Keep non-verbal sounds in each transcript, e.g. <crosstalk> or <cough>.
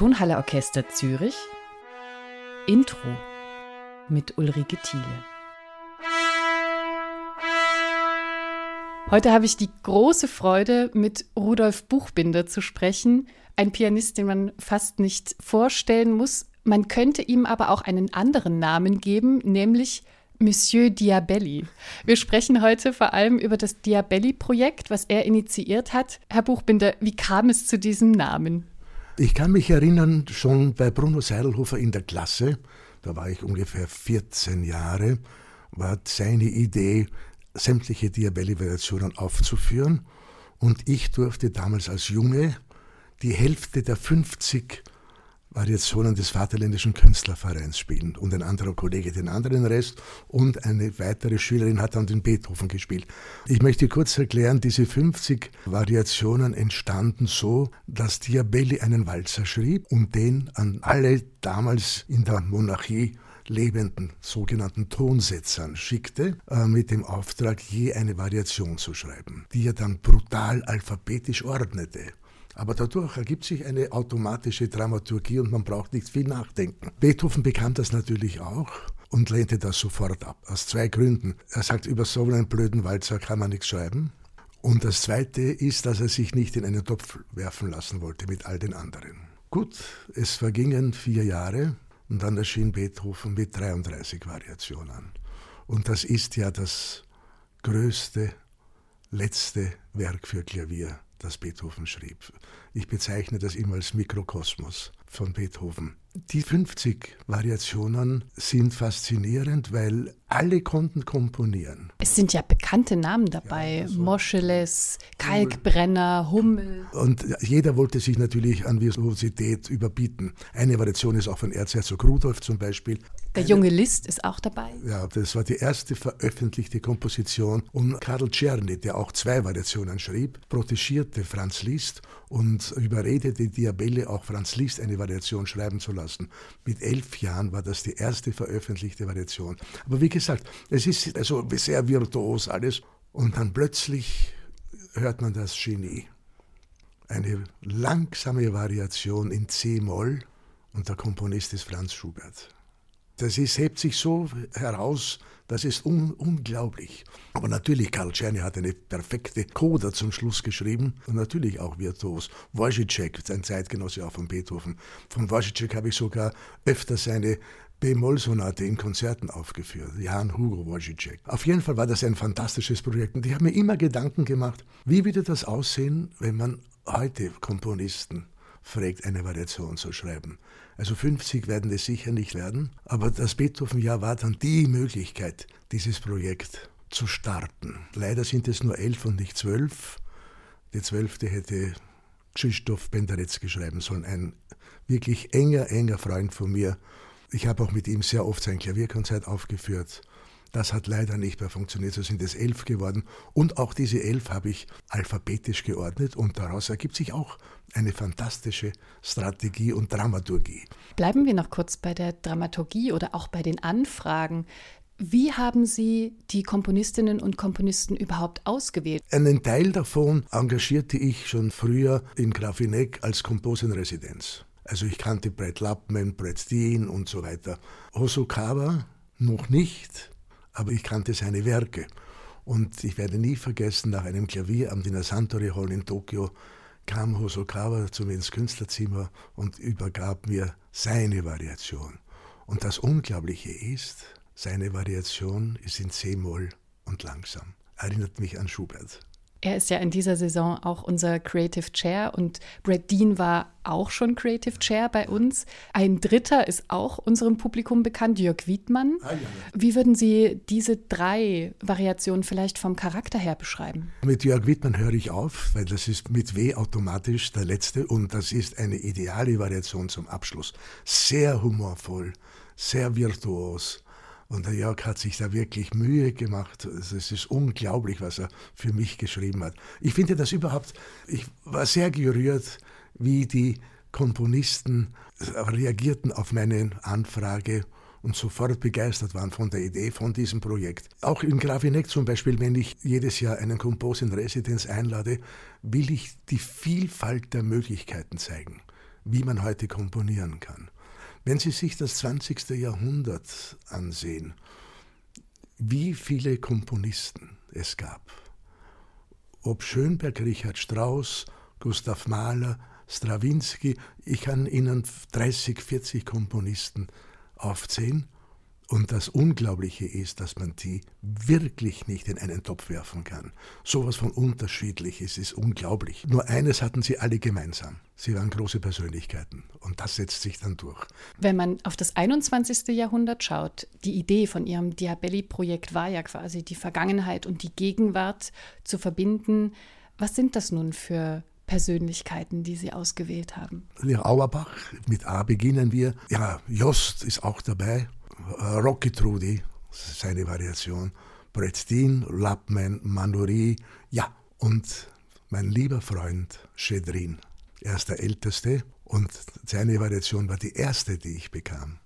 Tonhalle Orchester Zürich Intro mit Ulrike Thiele. Heute habe ich die große Freude, mit Rudolf Buchbinder zu sprechen, ein Pianist, den man fast nicht vorstellen muss. Man könnte ihm aber auch einen anderen Namen geben, nämlich Monsieur Diabelli. Wir sprechen heute vor allem über das Diabelli-Projekt, was er initiiert hat. Herr Buchbinder, wie kam es zu diesem Namen? Ich kann mich erinnern, schon bei Bruno Seidelhofer in der Klasse, da war ich ungefähr 14 Jahre, war seine Idee, sämtliche Diabelli-Variationen aufzuführen. Und ich durfte damals als Junge die Hälfte der 50 Variationen des Vaterländischen Künstlervereins spielen und ein anderer Kollege den anderen Rest und eine weitere Schülerin hat dann den Beethoven gespielt. Ich möchte kurz erklären, diese 50 Variationen entstanden so, dass Diabelli einen Walzer schrieb und den an alle damals in der Monarchie lebenden sogenannten Tonsetzern schickte, äh, mit dem Auftrag, je eine Variation zu schreiben, die er dann brutal alphabetisch ordnete. Aber dadurch ergibt sich eine automatische Dramaturgie und man braucht nicht viel nachdenken. Beethoven bekam das natürlich auch und lehnte das sofort ab. Aus zwei Gründen. Er sagt, über so einen blöden Walzer kann man nichts schreiben. Und das Zweite ist, dass er sich nicht in einen Topf werfen lassen wollte mit all den anderen. Gut, es vergingen vier Jahre und dann erschien Beethoven mit 33 Variationen. Und das ist ja das größte, letzte Werk für Klavier das Beethoven schrieb. Ich bezeichne das immer als Mikrokosmos von Beethoven. Die 50 Variationen sind faszinierend, weil alle konnten komponieren. Es sind ja bekannte Namen dabei. Ja, also Moscheles, Kalkbrenner, Hummel. Und jeder wollte sich natürlich an Virtuosität überbieten. Eine Variation ist auch von Erzherzog Rudolf zum Beispiel. Der junge Liszt ist auch dabei. Ja, das war die erste veröffentlichte Komposition. Und Karl Czerny, der auch zwei Variationen schrieb, protegierte Franz Liszt und überredete Diabelle, auch Franz Liszt eine Variation schreiben zu lassen. Mit elf Jahren war das die erste veröffentlichte Variation. Aber wie gesagt, es ist also sehr virtuos alles. Und dann plötzlich hört man das Genie. Eine langsame Variation in C-Moll und der Komponist ist Franz Schubert. Das ist, hebt sich so heraus, das ist un unglaublich. Aber natürlich, Karl Czerny hat eine perfekte Coda zum Schluss geschrieben und natürlich auch virtuos. Wojciech, sein Zeitgenosse auch von Beethoven. Von Wojciech habe ich sogar öfter seine B-Moll-Sonate in Konzerten aufgeführt. Jan Hugo Wojciech. Auf jeden Fall war das ein fantastisches Projekt und ich habe mir immer Gedanken gemacht, wie würde das aussehen, wenn man heute Komponisten fragt, eine Variation zu schreiben. Also 50 werden es sicher nicht werden, aber das Beethoven-Jahr war dann die Möglichkeit, dieses Projekt zu starten. Leider sind es nur elf und nicht zwölf. Die zwölfte hätte Krzysztof Penderecki schreiben sollen, ein wirklich enger, enger Freund von mir. Ich habe auch mit ihm sehr oft sein Klavierkonzert aufgeführt. Das hat leider nicht mehr funktioniert, so sind es elf geworden. Und auch diese elf habe ich alphabetisch geordnet und daraus ergibt sich auch eine fantastische Strategie und Dramaturgie. Bleiben wir noch kurz bei der Dramaturgie oder auch bei den Anfragen. Wie haben Sie die Komponistinnen und Komponisten überhaupt ausgewählt? Einen Teil davon engagierte ich schon früher in Grafineck als Komposenresidenz. Also ich kannte Brett Lappman, Brett Dean und so weiter. Hosokawa noch nicht, aber ich kannte seine Werke. Und ich werde nie vergessen, nach einem Klavieramt in der Santori Hall in Tokio kam Hosokawa zu mir ins Künstlerzimmer und übergab mir seine Variation. Und das Unglaubliche ist, seine Variation ist in C-Moll und langsam. Erinnert mich an Schubert. Er ist ja in dieser Saison auch unser Creative Chair und Brad Dean war auch schon Creative Chair bei uns. Ein dritter ist auch unserem Publikum bekannt, Jörg Wiedmann. Ah, ja, ja. Wie würden Sie diese drei Variationen vielleicht vom Charakter her beschreiben? Mit Jörg Wiedmann höre ich auf, weil das ist mit W automatisch der letzte und das ist eine ideale Variation zum Abschluss. Sehr humorvoll, sehr virtuos und der Jörg hat sich da wirklich Mühe gemacht. Es ist unglaublich, was er für mich geschrieben hat. Ich finde das überhaupt, ich war sehr gerührt, wie die Komponisten reagierten auf meine Anfrage und sofort begeistert waren von der Idee von diesem Projekt. Auch in Grafineck zum Beispiel, wenn ich jedes Jahr einen Kompos in Residenz einlade, will ich die Vielfalt der Möglichkeiten zeigen. wie man heute komponieren kann. Wenn Sie sich das 20. Jahrhundert ansehen, wie viele Komponisten es gab, ob Schönberg, Richard Strauss, Gustav Mahler, Strawinski, ich kann Ihnen 30, 40 Komponisten aufzählen und das Unglaubliche ist, dass man die wirklich nicht in einen Topf werfen kann. Sowas von unterschiedlich ist, ist unglaublich. Nur eines hatten sie alle gemeinsam. Sie waren große Persönlichkeiten und das setzt sich dann durch. Wenn man auf das 21. Jahrhundert schaut, die Idee von ihrem Diabelli-Projekt war ja quasi die Vergangenheit und die Gegenwart zu verbinden. Was sind das nun für Persönlichkeiten, die Sie ausgewählt haben? Ja, Auerbach, mit A beginnen wir. Ja, Jost ist auch dabei. Rocky Trudy, seine Variation, Dean, Lapman, Manuri, ja, und mein lieber Freund Schedrin. Er ist der Älteste und seine Variation war die erste, die ich bekam.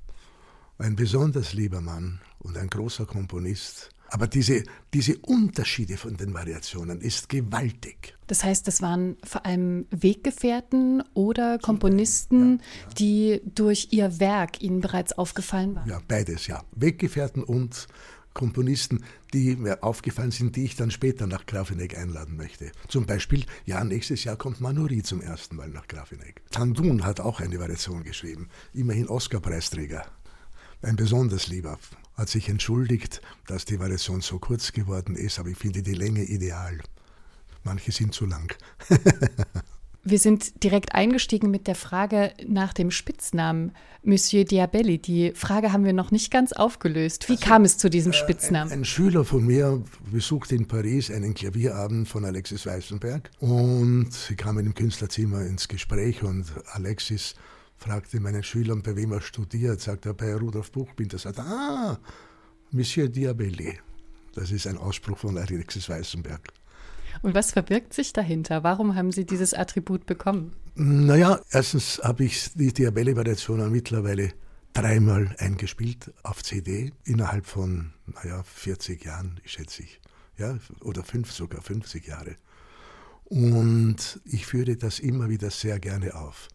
Ein besonders lieber Mann und ein großer Komponist, aber diese, diese Unterschiede von den Variationen ist gewaltig. Das heißt, das waren vor allem Weggefährten oder Komponisten, ja, ja. die durch ihr Werk Ihnen bereits aufgefallen waren? Ja, beides, ja. Weggefährten und Komponisten, die mir aufgefallen sind, die ich dann später nach Grafeneck einladen möchte. Zum Beispiel, ja, nächstes Jahr kommt Manuri zum ersten Mal nach Grafeneck. Tandun hat auch eine Variation geschrieben, immerhin Oscar-Preisträger. Ein besonders lieber hat sich entschuldigt, dass die Variation so kurz geworden ist, aber ich finde die Länge ideal. Manche sind zu lang. <laughs> Wir sind direkt eingestiegen mit der Frage nach dem Spitznamen Monsieur Diabelli. Die Frage haben wir noch nicht ganz aufgelöst. Wie also, kam es zu diesem äh, Spitznamen? Ein, ein, Schüler von mir besuchte in Paris einen Klavierabend von Alexis Weißenberg und sie kamen im Künstlerzimmer ins Gespräch und Alexis fragte meinen Schülern, bei wem er studiert, sagt er bei Rudolf Buchbinder, sagt er, ah, Monsieur Diabelli. Das ist ein Ausspruch von Alexis Weißenberg. Und was verbirgt sich dahinter? Warum haben Sie dieses Attribut bekommen? Naja, erstens habe ich die Diabelli-Variationen mittlerweile dreimal eingespielt auf CD innerhalb von, naja, 40 Jahren, schätze ich. Ja, oder fünf, sogar 50 Jahre. Und ich führe das immer wieder sehr gerne auf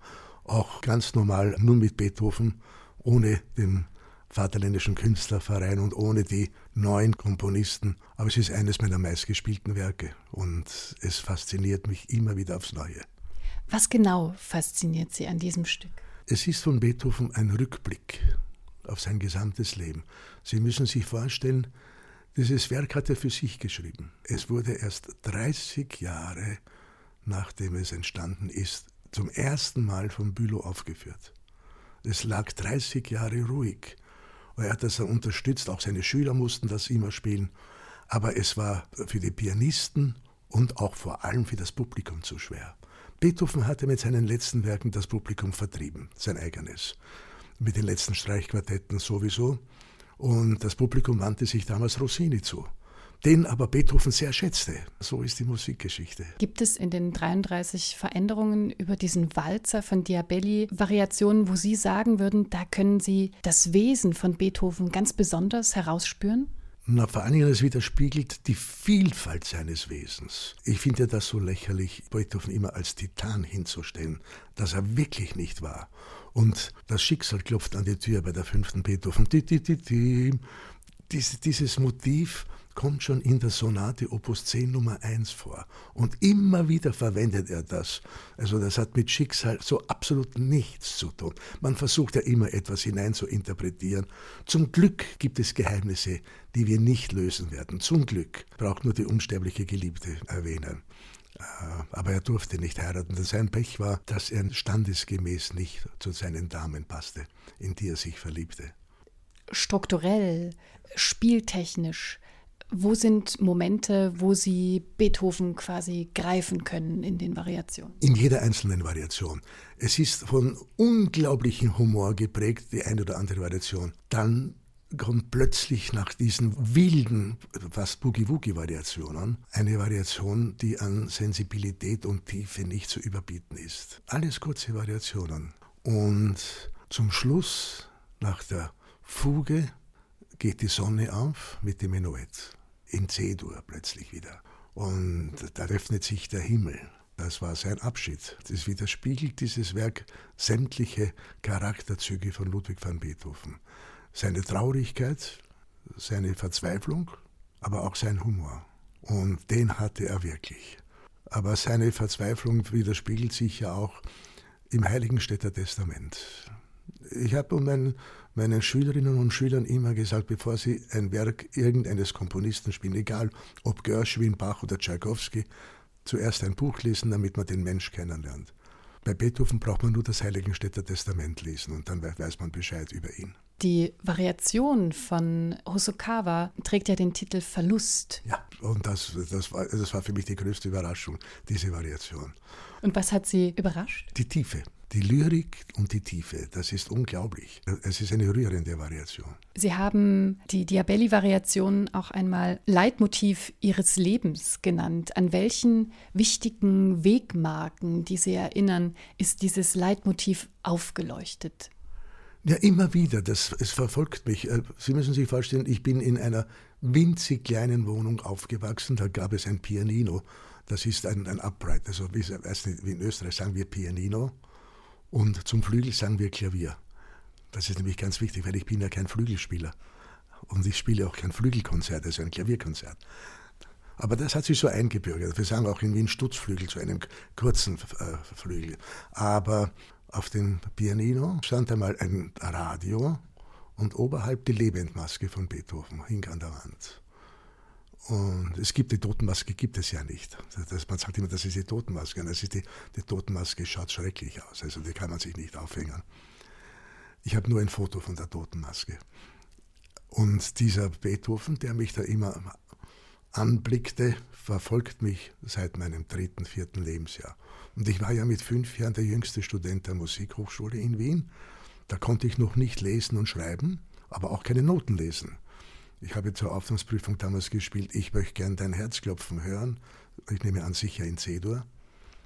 auch ganz normal nur mit Beethoven, ohne den Vaterländischen Künstlerverein und ohne die neuen Komponisten. Aber es ist eines meiner meistgespielten Werke und es fasziniert mich immer wieder aufs Neue. Was genau fasziniert Sie an diesem Stück? Es ist von Beethoven ein Rückblick auf sein gesamtes Leben. Sie müssen sich vorstellen, dieses Werk hat er für sich geschrieben. Es wurde erst 30 Jahre nachdem es entstanden ist, zum ersten Mal von Bülow aufgeführt. Es lag 30 Jahre ruhig. Er hat das unterstützt, auch seine Schüler mussten das immer spielen. Aber es war für die Pianisten und auch vor allem für das Publikum zu schwer. Beethoven hatte mit seinen letzten Werken das Publikum vertrieben, sein eigenes. Mit den letzten Streichquartetten sowieso. Und das Publikum wandte sich damals Rossini zu den aber Beethoven sehr schätzte. So ist die Musikgeschichte. Gibt es in den 33 Veränderungen über diesen Walzer von Diabelli Variationen, wo Sie sagen würden, da können Sie das Wesen von Beethoven ganz besonders herausspüren? Na, vor allen Dingen, es widerspiegelt die Vielfalt seines Wesens. Ich finde das so lächerlich, Beethoven immer als Titan hinzustellen, dass er wirklich nicht war. Und das Schicksal klopft an die Tür bei der fünften Beethoven. Dieses Motiv kommt schon in der Sonate Opus 10 Nummer 1 vor. Und immer wieder verwendet er das. Also das hat mit Schicksal so absolut nichts zu tun. Man versucht ja immer etwas hinein zu interpretieren. Zum Glück gibt es Geheimnisse, die wir nicht lösen werden. Zum Glück braucht nur die unsterbliche Geliebte erwähnen. Äh, aber er durfte nicht heiraten. Sein Pech war, dass er standesgemäß nicht zu seinen Damen passte, in die er sich verliebte. Strukturell, spieltechnisch, wo sind Momente, wo Sie Beethoven quasi greifen können in den Variationen? In jeder einzelnen Variation. Es ist von unglaublichem Humor geprägt, die eine oder andere Variation. Dann kommt plötzlich nach diesen wilden, fast Boogie-Woogie-Variationen eine Variation, die an Sensibilität und Tiefe nicht zu überbieten ist. Alles kurze Variationen. Und zum Schluss, nach der Fuge, geht die Sonne auf mit dem Menuett in C-Dur plötzlich wieder. Und da öffnet sich der Himmel. Das war sein Abschied. Das widerspiegelt dieses Werk sämtliche Charakterzüge von Ludwig van Beethoven. Seine Traurigkeit, seine Verzweiflung, aber auch sein Humor. Und den hatte er wirklich. Aber seine Verzweiflung widerspiegelt sich ja auch im Heiligenstädter Testament. Ich habe meinen, meinen Schülerinnen und Schülern immer gesagt, bevor sie ein Werk irgendeines Komponisten spielen, egal ob Gershwin, Bach oder Tchaikovsky, zuerst ein Buch lesen, damit man den Mensch kennenlernt. Bei Beethoven braucht man nur das Heiligenstädter Testament lesen und dann weiß man Bescheid über ihn. Die Variation von Hosokawa trägt ja den Titel Verlust. Ja, und das, das, war, das war für mich die größte Überraschung, diese Variation. Und was hat Sie überrascht? Die Tiefe. Die Lyrik und die Tiefe, das ist unglaublich. Es ist eine rührende Variation. Sie haben die Diabelli-Variation auch einmal Leitmotiv Ihres Lebens genannt. An welchen wichtigen Wegmarken, die Sie erinnern, ist dieses Leitmotiv aufgeleuchtet? Ja, immer wieder. Das, es verfolgt mich. Äh, Sie müssen sich vorstellen, ich bin in einer winzig kleinen Wohnung aufgewachsen. Da gab es ein Pianino. Das ist ein, ein Upright. Also, wie, weiß nicht, wie in Österreich sagen wir Pianino. Und zum Flügel sagen wir Klavier. Das ist nämlich ganz wichtig, weil ich bin ja kein Flügelspieler. Und ich spiele auch kein Flügelkonzert, also ein Klavierkonzert. Aber das hat sich so eingebürgert. Wir sagen auch in Wien Stutzflügel, zu einem kurzen äh, Flügel. Aber auf dem Pianino stand einmal ein Radio und oberhalb die Lebendmaske von Beethoven hing an der Wand. Und es gibt die Totenmaske, gibt es ja nicht. Das, man sagt immer, das ist die Totenmaske. Und das ist die, die Totenmaske schaut schrecklich aus. Also die kann man sich nicht aufhängen. Ich habe nur ein Foto von der Totenmaske. Und dieser Beethoven, der mich da immer anblickte, verfolgt mich seit meinem dritten, vierten Lebensjahr. Und ich war ja mit fünf Jahren der jüngste Student der Musikhochschule in Wien. Da konnte ich noch nicht lesen und schreiben, aber auch keine Noten lesen. Ich habe zur Aufnahmsprüfung damals gespielt, ich möchte gern dein Herzklopfen hören. Ich nehme an, sicher in C-Dur.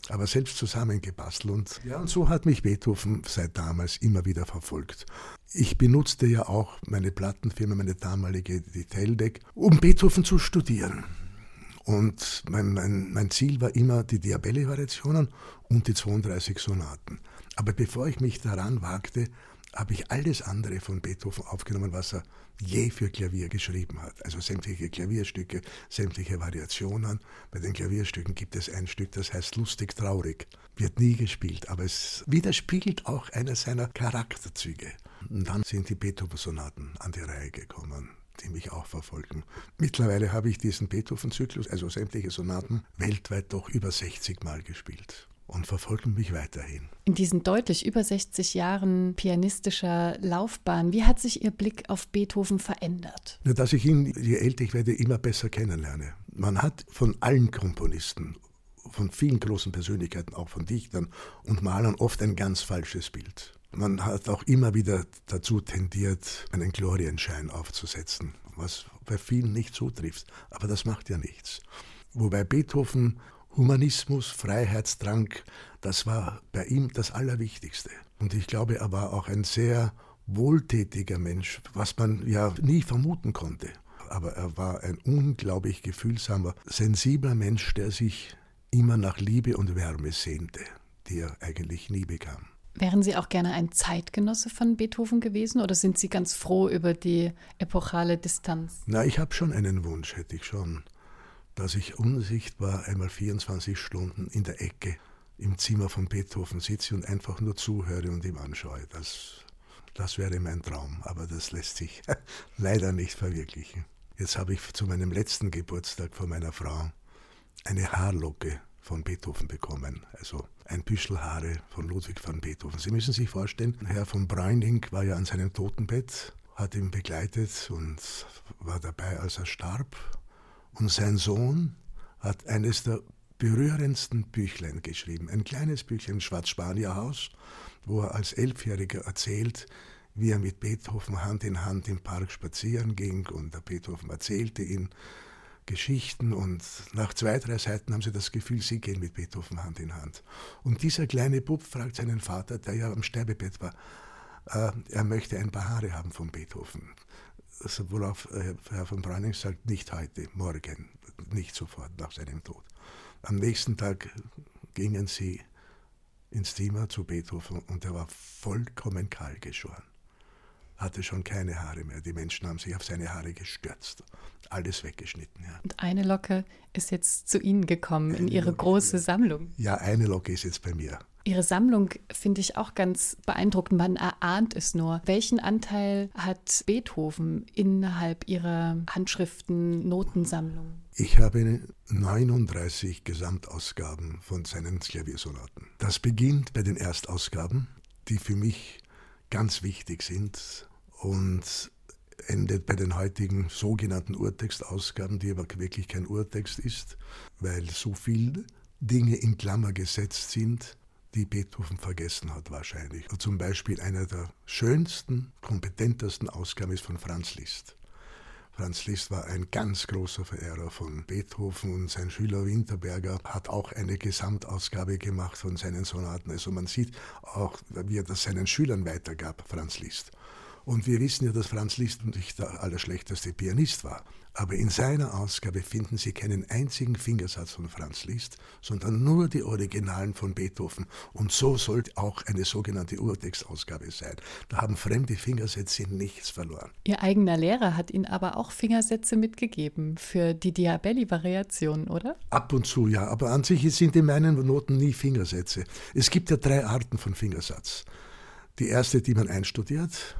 Aber selbst zusammengebastelt. Und, ja, und so hat mich Beethoven seit damals immer wieder verfolgt. Ich benutzte ja auch meine Plattenfirma, meine damalige die Teldec, um Beethoven zu studieren. Und mein, mein, mein Ziel war immer die Diabelli-Variationen und die 32 Sonaten. Aber bevor ich mich daran wagte, habe ich alles andere von Beethoven aufgenommen, was er je für Klavier geschrieben hat. Also sämtliche Klavierstücke, sämtliche Variationen. Bei den Klavierstücken gibt es ein Stück, das heißt Lustig Traurig. Wird nie gespielt, aber es widerspiegelt auch einer seiner Charakterzüge. Und dann sind die Beethoven-Sonaten an die Reihe gekommen die mich auch verfolgen. Mittlerweile habe ich diesen Beethoven-Zyklus, also sämtliche Sonaten, weltweit doch über 60 Mal gespielt und verfolgen mich weiterhin. In diesen deutlich über 60 Jahren pianistischer Laufbahn, wie hat sich Ihr Blick auf Beethoven verändert? Nur, dass ich ihn, je älter ich werde, immer besser kennenlerne. Man hat von allen Komponisten, von vielen großen Persönlichkeiten, auch von Dichtern und Malern, oft ein ganz falsches Bild. Man hat auch immer wieder dazu tendiert, einen Glorienschein aufzusetzen, was bei vielen nicht zutrifft. Aber das macht ja nichts. Wobei Beethoven Humanismus, Freiheitsdrang, das war bei ihm das Allerwichtigste. Und ich glaube, er war auch ein sehr wohltätiger Mensch, was man ja nie vermuten konnte. Aber er war ein unglaublich gefühlsamer, sensibler Mensch, der sich immer nach Liebe und Wärme sehnte, die er eigentlich nie bekam. Wären Sie auch gerne ein Zeitgenosse von Beethoven gewesen oder sind Sie ganz froh über die epochale Distanz? Na, ich habe schon einen Wunsch, hätte ich schon dass ich unsichtbar einmal 24 Stunden in der Ecke im Zimmer von Beethoven sitze und einfach nur zuhöre und ihm anschaue. Das, das wäre mein Traum, aber das lässt sich <laughs> leider nicht verwirklichen. Jetzt habe ich zu meinem letzten Geburtstag von meiner Frau eine Haarlocke von Beethoven bekommen, also ein Büschel Haare von Ludwig van Beethoven. Sie müssen sich vorstellen, Herr von Breuning war ja an seinem Totenbett, hat ihn begleitet und war dabei, als er starb und sein Sohn hat eines der berührendsten Büchlein geschrieben. Ein kleines Büchlein, Schwarz-Spanier-Haus, wo er als Elfjähriger erzählt, wie er mit Beethoven Hand in Hand im Park spazieren ging und der Beethoven erzählte ihm Geschichten und nach zwei, drei Seiten haben sie das Gefühl, sie gehen mit Beethoven Hand in Hand. Und dieser kleine Bub fragt seinen Vater, der ja am Sterbebett war, äh, er möchte ein paar Haare haben von Beethoven worauf äh, Herr von Breuning sagt, nicht heute, morgen, nicht sofort nach seinem Tod. Am nächsten Tag gingen sie ins Zimmer zu Beethoven und er war vollkommen kahl geschoren. Hatte schon keine Haare mehr. Die Menschen haben sich auf seine Haare gestürzt. Alles weggeschnitten, ja. Und eine Locke ist jetzt zu Ihnen gekommen eine in Ihre Locke, große Sammlung. Ja, eine Locke ist jetzt bei mir. Ihre Sammlung finde ich auch ganz beeindruckend. Man erahnt es nur. Welchen Anteil hat Beethoven innerhalb Ihrer Handschriften, Notensammlung? Ich habe 39 Gesamtausgaben von seinen Klaviersonaten. Das beginnt bei den Erstausgaben, die für mich ganz wichtig sind und endet bei den heutigen sogenannten Urtextausgaben, die aber wirklich kein Urtext ist, weil so viele Dinge in Klammer gesetzt sind, die Beethoven vergessen hat wahrscheinlich. Zum Beispiel einer der schönsten, kompetentesten Ausgaben ist von Franz Liszt. Franz Liszt war ein ganz großer Verehrer von Beethoven und sein Schüler Winterberger hat auch eine Gesamtausgabe gemacht von seinen Sonaten. Also man sieht auch, wie er das seinen Schülern weitergab, Franz Liszt. Und wir wissen ja, dass Franz Liszt nicht der allerschlechteste Pianist war. Aber in seiner Ausgabe finden Sie keinen einzigen Fingersatz von Franz Liszt, sondern nur die Originalen von Beethoven. Und so sollte auch eine sogenannte Urtextausgabe sein. Da haben fremde Fingersätze nichts verloren. Ihr eigener Lehrer hat Ihnen aber auch Fingersätze mitgegeben für die Diabelli-Variation, oder? Ab und zu, ja. Aber an sich sind in meinen Noten nie Fingersätze. Es gibt ja drei Arten von Fingersatz. Die erste, die man einstudiert,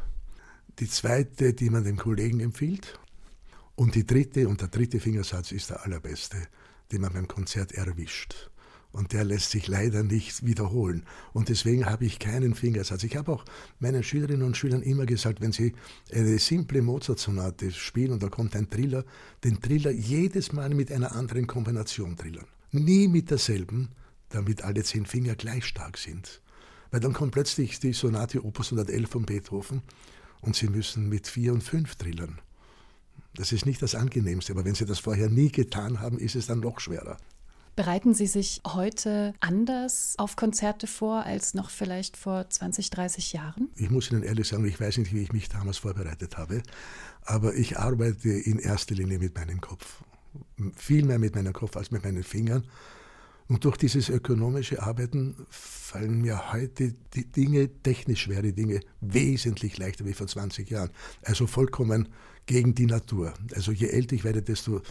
die zweite, die man dem Kollegen empfiehlt. Und die dritte, und der dritte Fingersatz ist der allerbeste, den man beim Konzert erwischt. Und der lässt sich leider nicht wiederholen. Und deswegen habe ich keinen Fingersatz. Ich habe auch meinen Schülerinnen und Schülern immer gesagt, wenn sie eine simple Mozart-Sonate spielen und da kommt ein Triller, den Triller jedes Mal mit einer anderen Kombination trillern. Nie mit derselben, damit alle zehn Finger gleich stark sind. Weil dann kommt plötzlich die Sonate Opus 111 von Beethoven und Sie müssen mit vier und fünf trillern. Das ist nicht das Angenehmste, aber wenn Sie das vorher nie getan haben, ist es dann noch schwerer. Bereiten Sie sich heute anders auf Konzerte vor als noch vielleicht vor 20, 30 Jahren? Ich muss Ihnen ehrlich sagen, ich weiß nicht, wie ich mich damals vorbereitet habe, aber ich arbeite in erster Linie mit meinem Kopf. Viel mehr mit meinem Kopf als mit meinen Fingern. Und durch dieses ökonomische Arbeiten fallen mir heute die Dinge, technisch schwere Dinge, wesentlich leichter wie vor 20 Jahren. Also vollkommen gegen die Natur. Also je älter ich werde, desto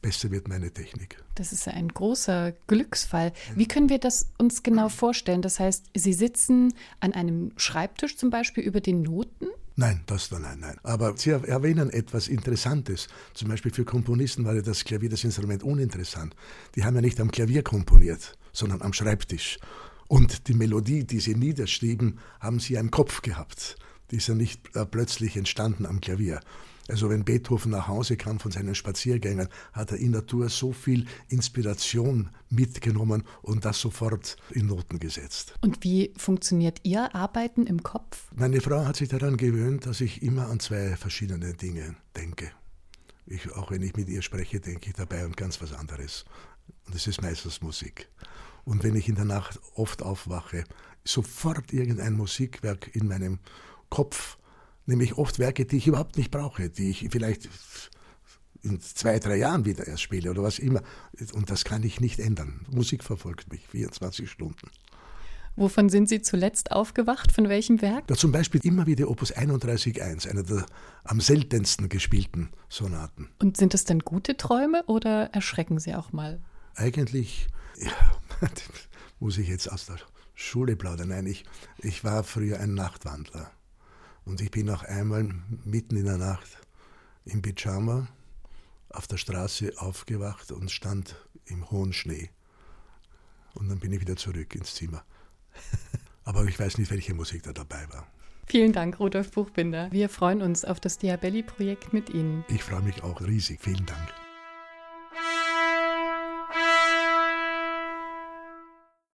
besser wird meine Technik. Das ist ein großer Glücksfall. Wie können wir das uns genau vorstellen? Das heißt, Sie sitzen an einem Schreibtisch zum Beispiel über den Noten Nein, das da nein, nein. Aber Sie erwähnen etwas Interessantes. Zum Beispiel für Komponisten war ja das Klavier, das Instrument uninteressant. Die haben ja nicht am Klavier komponiert, sondern am Schreibtisch. Und die Melodie, die sie niederschrieben, haben sie im Kopf gehabt. Die ist ja nicht äh, plötzlich entstanden am Klavier. Also wenn Beethoven nach Hause kam von seinen Spaziergängen, hat er in der Tour so viel Inspiration mitgenommen und das sofort in Noten gesetzt. Und wie funktioniert Ihr Arbeiten im Kopf? Meine Frau hat sich daran gewöhnt, dass ich immer an zwei verschiedene Dinge denke. Ich, auch wenn ich mit ihr spreche, denke ich dabei an ganz was anderes. Und das ist meistens Musik. Und wenn ich in der Nacht oft aufwache, sofort irgendein Musikwerk in meinem Kopf nämlich oft Werke, die ich überhaupt nicht brauche, die ich vielleicht in zwei, drei Jahren wieder erst spiele oder was immer. Und das kann ich nicht ändern. Musik verfolgt mich 24 Stunden. Wovon sind Sie zuletzt aufgewacht? Von welchem Werk? Ja, zum Beispiel immer wieder Opus 31.1, einer der am seltensten gespielten Sonaten. Und sind das dann gute Träume oder erschrecken Sie auch mal? Eigentlich, ja, <laughs> muss ich jetzt aus der Schule plaudern. Nein, ich, ich war früher ein Nachtwandler. Und ich bin auch einmal mitten in der Nacht im Pyjama auf der Straße aufgewacht und stand im hohen Schnee. Und dann bin ich wieder zurück ins Zimmer. <laughs> Aber ich weiß nicht, welche Musik da dabei war. Vielen Dank, Rudolf Buchbinder. Wir freuen uns auf das Diabelli-Projekt mit Ihnen. Ich freue mich auch riesig. Vielen Dank.